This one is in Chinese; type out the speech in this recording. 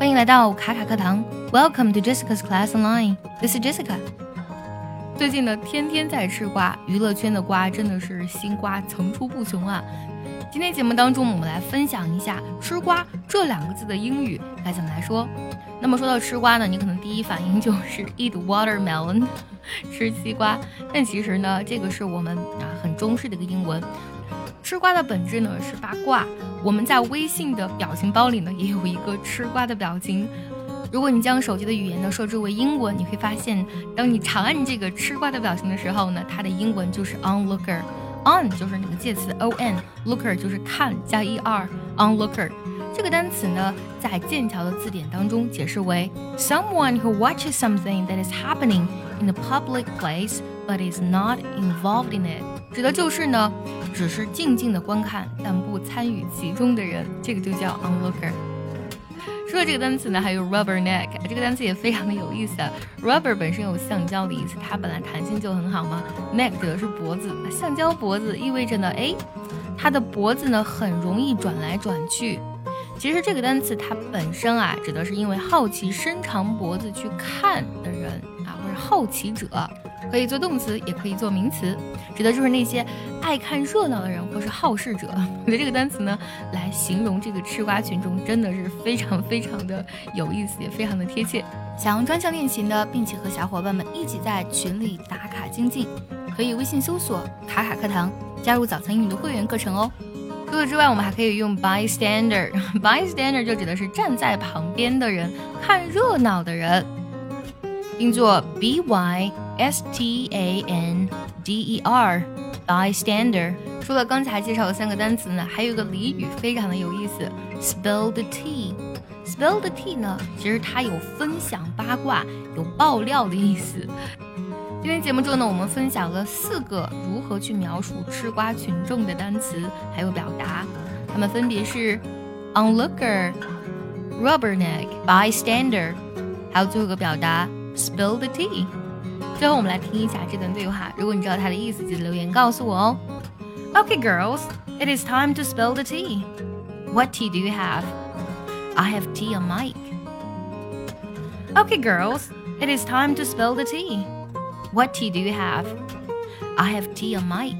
欢迎来到卡卡课堂，Welcome to Jessica's Class Online。This is Jessica。最近呢，天天在吃瓜，娱乐圈的瓜真的是新瓜层出不穷啊。今天节目当中，我们来分享一下“吃瓜”这两个字的英语该怎么来说。那么说到吃瓜呢，你可能第一反应就是 eat watermelon，吃西瓜。但其实呢，这个是我们啊很中式的一个英文。吃瓜的本质呢是八卦。我们在微信的表情包里呢也有一个吃瓜的表情。如果你将手机的语言呢设置为英文，你会发现，当你长按这个吃瓜的表情的时候呢，它的英文就是 onlooker。on 就是那个介词 on，looker 就是看加 er onlooker。这个单词呢在剑桥的字典当中解释为 someone who watches something that is happening in a public place but is not involved in it。指的就是呢，只是静静的观看，但不参与其中的人，这个就叫 onlooker。说到这个单词呢，还有 rubber neck，这个单词也非常的有意思。啊 rubber 本身有橡胶的意思，它本来弹性就很好嘛。neck 指的是脖子，橡胶脖子意味着呢，哎，它的脖子呢很容易转来转去。其实这个单词它本身啊，指的是因为好奇伸长脖子去看的人，或者好奇者。可以做动词，也可以做名词，指的就是那些爱看热闹的人或是好事者。我觉得这个单词呢，来形容这个吃瓜群众，真的是非常非常的有意思，也非常的贴切。想要专项练习呢，并且和小伙伴们一起在群里打卡精进，可以微信搜索“卡卡课堂”，加入早餐英语的会员课程哦。除此之外，我们还可以用 bystander，bystander 就指的是站在旁边的人，看热闹的人。并作 b y s t a n d e r bystander。除了刚才介绍的三个单词呢，还有一个俚语非常的有意思，spill the tea。spill the tea 呢，其实它有分享八卦、有爆料的意思。今天节目中呢，我们分享了四个如何去描述吃瓜群众的单词还有表达，它们分别是 onlooker、rubberneck、bystander，还有最后一个表达。Spill the tea。最后，我们来听一下这段对话。如果你知道它的意思，记得留言告诉我哦。Okay, girls, it is time to spill the tea. What tea do you have? I have tea on mic. Okay, girls, it is time to spill the tea. What tea do you have? I have tea on mic.